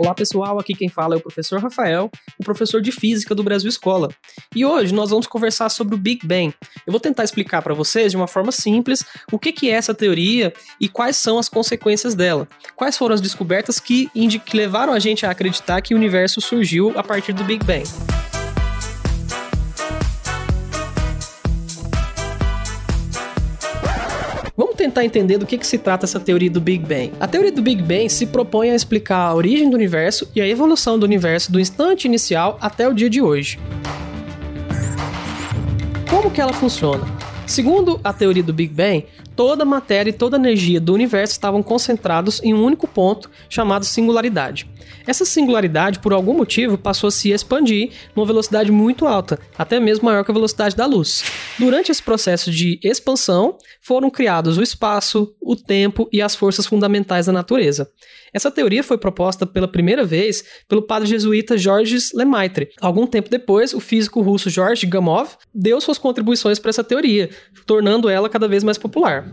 Olá pessoal, aqui quem fala é o professor Rafael, o professor de Física do Brasil Escola. E hoje nós vamos conversar sobre o Big Bang. Eu vou tentar explicar para vocês de uma forma simples o que, que é essa teoria e quais são as consequências dela. Quais foram as descobertas que, que levaram a gente a acreditar que o universo surgiu a partir do Big Bang. Tentar entender do que, que se trata essa teoria do Big Bang. A teoria do Big Bang se propõe a explicar a origem do universo e a evolução do universo do instante inicial até o dia de hoje. Como que ela funciona? Segundo a teoria do Big Bang, toda a matéria e toda a energia do universo estavam concentrados em um único ponto chamado singularidade. Essa singularidade, por algum motivo, passou a se expandir numa velocidade muito alta, até mesmo maior que a velocidade da luz. Durante esse processo de expansão, foram criados o espaço, o tempo e as forças fundamentais da natureza. Essa teoria foi proposta pela primeira vez pelo padre jesuíta Georges Lemaitre. Algum tempo depois, o físico russo George Gamov deu suas contribuições para essa teoria, tornando ela cada vez mais popular.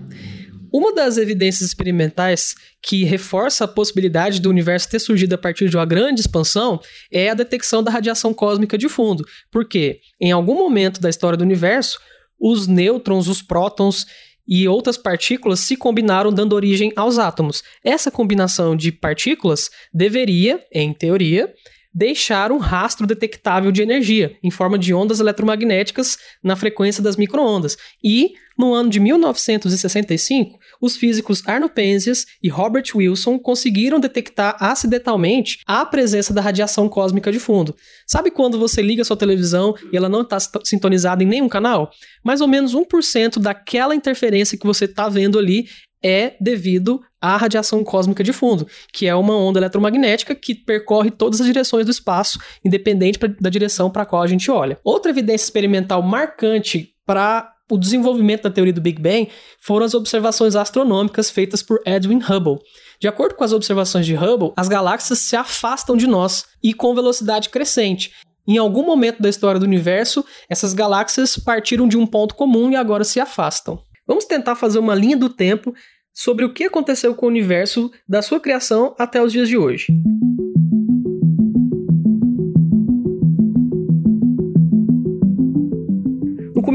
Uma das evidências experimentais que reforça a possibilidade do universo ter surgido a partir de uma grande expansão é a detecção da radiação cósmica de fundo, porque em algum momento da história do universo, os nêutrons, os prótons e outras partículas se combinaram dando origem aos átomos. Essa combinação de partículas deveria, em teoria, deixar um rastro detectável de energia, em forma de ondas eletromagnéticas na frequência das microondas. E, no ano de 1965, os físicos Arno Penzias e Robert Wilson conseguiram detectar acidentalmente a presença da radiação cósmica de fundo. Sabe quando você liga sua televisão e ela não está sintonizada em nenhum canal? Mais ou menos 1% daquela interferência que você está vendo ali é devido à radiação cósmica de fundo, que é uma onda eletromagnética que percorre todas as direções do espaço, independente da direção para a qual a gente olha. Outra evidência experimental marcante para o desenvolvimento da teoria do Big Bang foram as observações astronômicas feitas por Edwin Hubble. De acordo com as observações de Hubble, as galáxias se afastam de nós e com velocidade crescente. Em algum momento da história do universo, essas galáxias partiram de um ponto comum e agora se afastam. Vamos tentar fazer uma linha do tempo sobre o que aconteceu com o universo da sua criação até os dias de hoje.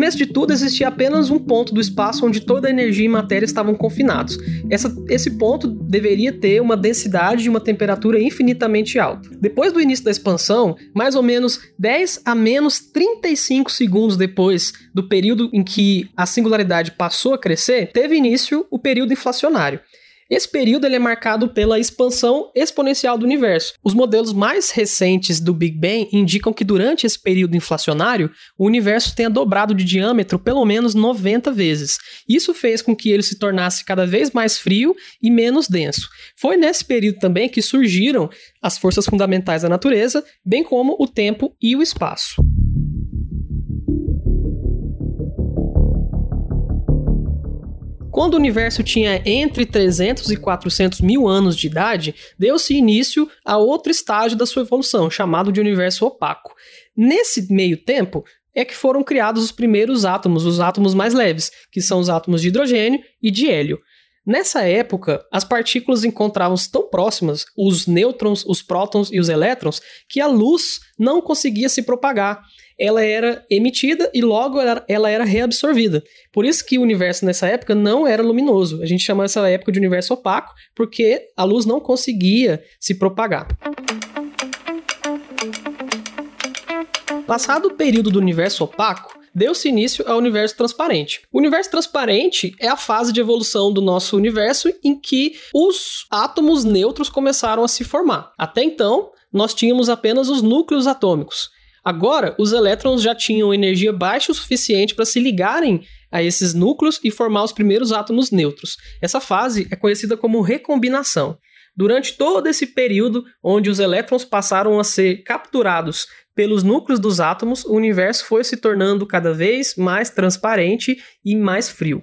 Começo de tudo, existia apenas um ponto do espaço onde toda a energia e matéria estavam confinados. Essa, esse ponto deveria ter uma densidade e uma temperatura infinitamente alta. Depois do início da expansão, mais ou menos 10 a menos 35 segundos depois do período em que a singularidade passou a crescer, teve início o período inflacionário. Esse período ele é marcado pela expansão exponencial do universo. Os modelos mais recentes do Big Bang indicam que durante esse período inflacionário, o universo tenha dobrado de diâmetro pelo menos 90 vezes. Isso fez com que ele se tornasse cada vez mais frio e menos denso. Foi nesse período também que surgiram as forças fundamentais da natureza, bem como o tempo e o espaço. Quando o universo tinha entre 300 e 400 mil anos de idade, deu-se início a outro estágio da sua evolução, chamado de universo opaco. Nesse meio tempo, é que foram criados os primeiros átomos, os átomos mais leves, que são os átomos de hidrogênio e de hélio. Nessa época, as partículas encontravam-se tão próximas, os nêutrons, os prótons e os elétrons, que a luz não conseguia se propagar ela era emitida e logo ela era reabsorvida. Por isso que o universo nessa época não era luminoso. A gente chama essa época de universo opaco, porque a luz não conseguia se propagar. Passado o período do universo opaco, deu-se início ao universo transparente. O universo transparente é a fase de evolução do nosso universo em que os átomos neutros começaram a se formar. Até então, nós tínhamos apenas os núcleos atômicos. Agora, os elétrons já tinham energia baixa o suficiente para se ligarem a esses núcleos e formar os primeiros átomos neutros. Essa fase é conhecida como recombinação. Durante todo esse período onde os elétrons passaram a ser capturados pelos núcleos dos átomos, o universo foi se tornando cada vez mais transparente e mais frio.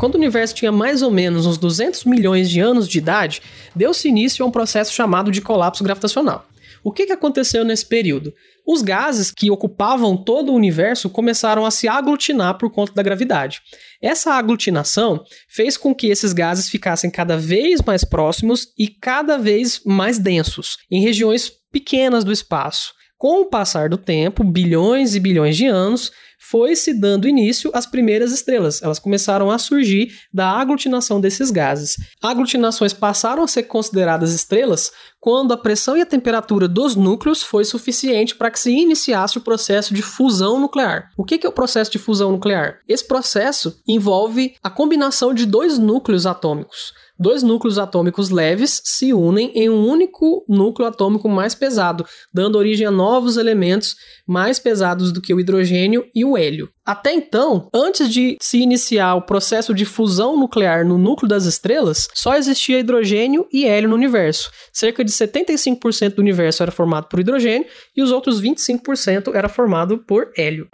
Quando o universo tinha mais ou menos uns 200 milhões de anos de idade, deu-se início a um processo chamado de colapso gravitacional. O que, que aconteceu nesse período? Os gases que ocupavam todo o universo começaram a se aglutinar por conta da gravidade. Essa aglutinação fez com que esses gases ficassem cada vez mais próximos e cada vez mais densos, em regiões pequenas do espaço. Com o passar do tempo, bilhões e bilhões de anos, foi se dando início às primeiras estrelas. Elas começaram a surgir da aglutinação desses gases. Aglutinações passaram a ser consideradas estrelas quando a pressão e a temperatura dos núcleos foi suficiente para que se iniciasse o processo de fusão nuclear. O que é o processo de fusão nuclear? Esse processo envolve a combinação de dois núcleos atômicos dois núcleos atômicos leves se unem em um único núcleo atômico mais pesado, dando origem a novos elementos mais pesados do que o hidrogênio e o hélio. Até então, antes de se iniciar o processo de fusão nuclear no núcleo das estrelas, só existia hidrogênio e hélio no universo. Cerca de 75% do universo era formado por hidrogênio e os outros 25% era formado por hélio.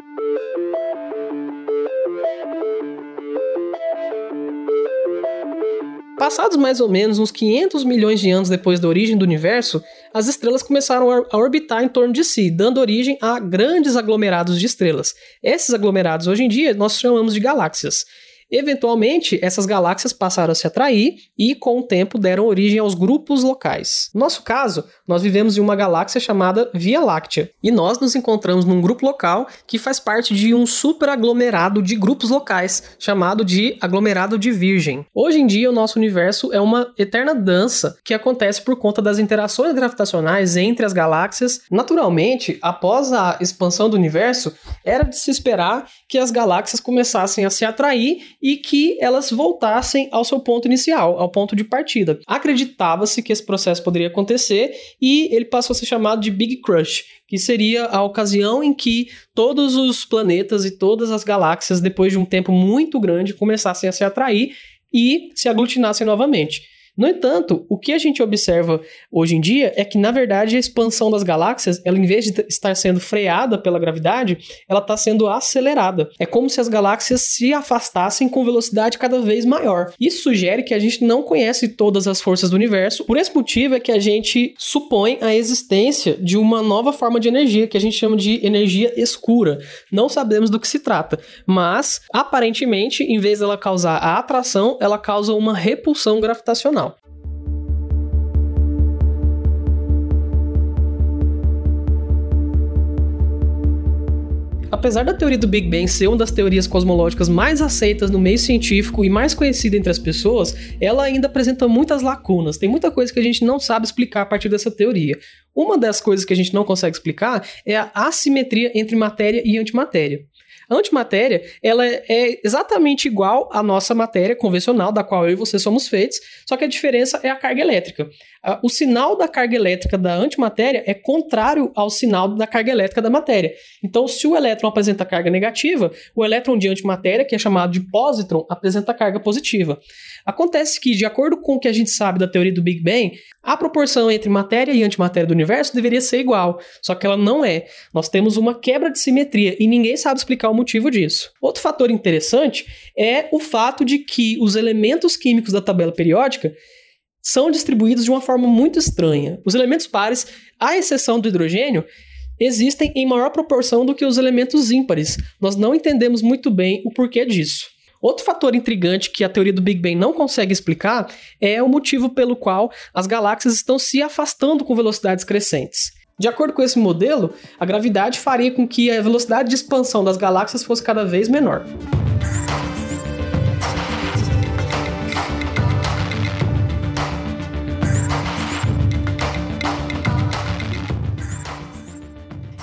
Passados mais ou menos uns 500 milhões de anos depois da origem do universo, as estrelas começaram a orbitar em torno de si, dando origem a grandes aglomerados de estrelas. Esses aglomerados, hoje em dia, nós chamamos de galáxias. Eventualmente, essas galáxias passaram a se atrair e, com o tempo, deram origem aos grupos locais. No nosso caso, nós vivemos em uma galáxia chamada Via Láctea, e nós nos encontramos num grupo local que faz parte de um superaglomerado de grupos locais, chamado de aglomerado de Virgem. Hoje em dia, o nosso universo é uma eterna dança que acontece por conta das interações gravitacionais entre as galáxias. Naturalmente, após a expansão do universo, era de se esperar que as galáxias começassem a se atrair e que elas voltassem ao seu ponto inicial, ao ponto de partida. Acreditava-se que esse processo poderia acontecer e ele passou a ser chamado de Big Crush, que seria a ocasião em que todos os planetas e todas as galáxias, depois de um tempo muito grande, começassem a se atrair e se aglutinassem novamente. No entanto, o que a gente observa hoje em dia é que, na verdade, a expansão das galáxias, ela em vez de estar sendo freada pela gravidade, ela está sendo acelerada. É como se as galáxias se afastassem com velocidade cada vez maior. Isso sugere que a gente não conhece todas as forças do universo. Por esse motivo é que a gente supõe a existência de uma nova forma de energia que a gente chama de energia escura. Não sabemos do que se trata, mas aparentemente, em vez dela causar a atração, ela causa uma repulsão gravitacional. Apesar da teoria do Big Bang ser uma das teorias cosmológicas mais aceitas no meio científico e mais conhecida entre as pessoas, ela ainda apresenta muitas lacunas. Tem muita coisa que a gente não sabe explicar a partir dessa teoria. Uma das coisas que a gente não consegue explicar é a assimetria entre matéria e antimatéria. A antimatéria, ela é exatamente igual à nossa matéria convencional, da qual eu e você somos feitos, só que a diferença é a carga elétrica. O sinal da carga elétrica da antimatéria é contrário ao sinal da carga elétrica da matéria. Então, se o elétron apresenta carga negativa, o elétron de antimatéria, que é chamado de positron, apresenta carga positiva. Acontece que, de acordo com o que a gente sabe da teoria do Big Bang, a proporção entre matéria e antimatéria do universo deveria ser igual, só que ela não é. Nós temos uma quebra de simetria e ninguém sabe explicar o motivo disso. Outro fator interessante é o fato de que os elementos químicos da tabela periódica são distribuídos de uma forma muito estranha. Os elementos pares, à exceção do hidrogênio, existem em maior proporção do que os elementos ímpares. Nós não entendemos muito bem o porquê disso. Outro fator intrigante que a teoria do Big Bang não consegue explicar é o motivo pelo qual as galáxias estão se afastando com velocidades crescentes. De acordo com esse modelo, a gravidade faria com que a velocidade de expansão das galáxias fosse cada vez menor.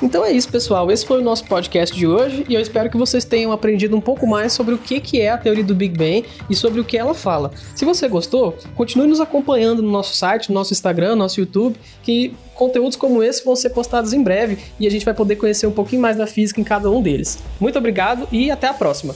Então é isso, pessoal. Esse foi o nosso podcast de hoje e eu espero que vocês tenham aprendido um pouco mais sobre o que é a teoria do Big Bang e sobre o que ela fala. Se você gostou, continue nos acompanhando no nosso site, no nosso Instagram, no nosso YouTube, que conteúdos como esse vão ser postados em breve e a gente vai poder conhecer um pouquinho mais da física em cada um deles. Muito obrigado e até a próxima!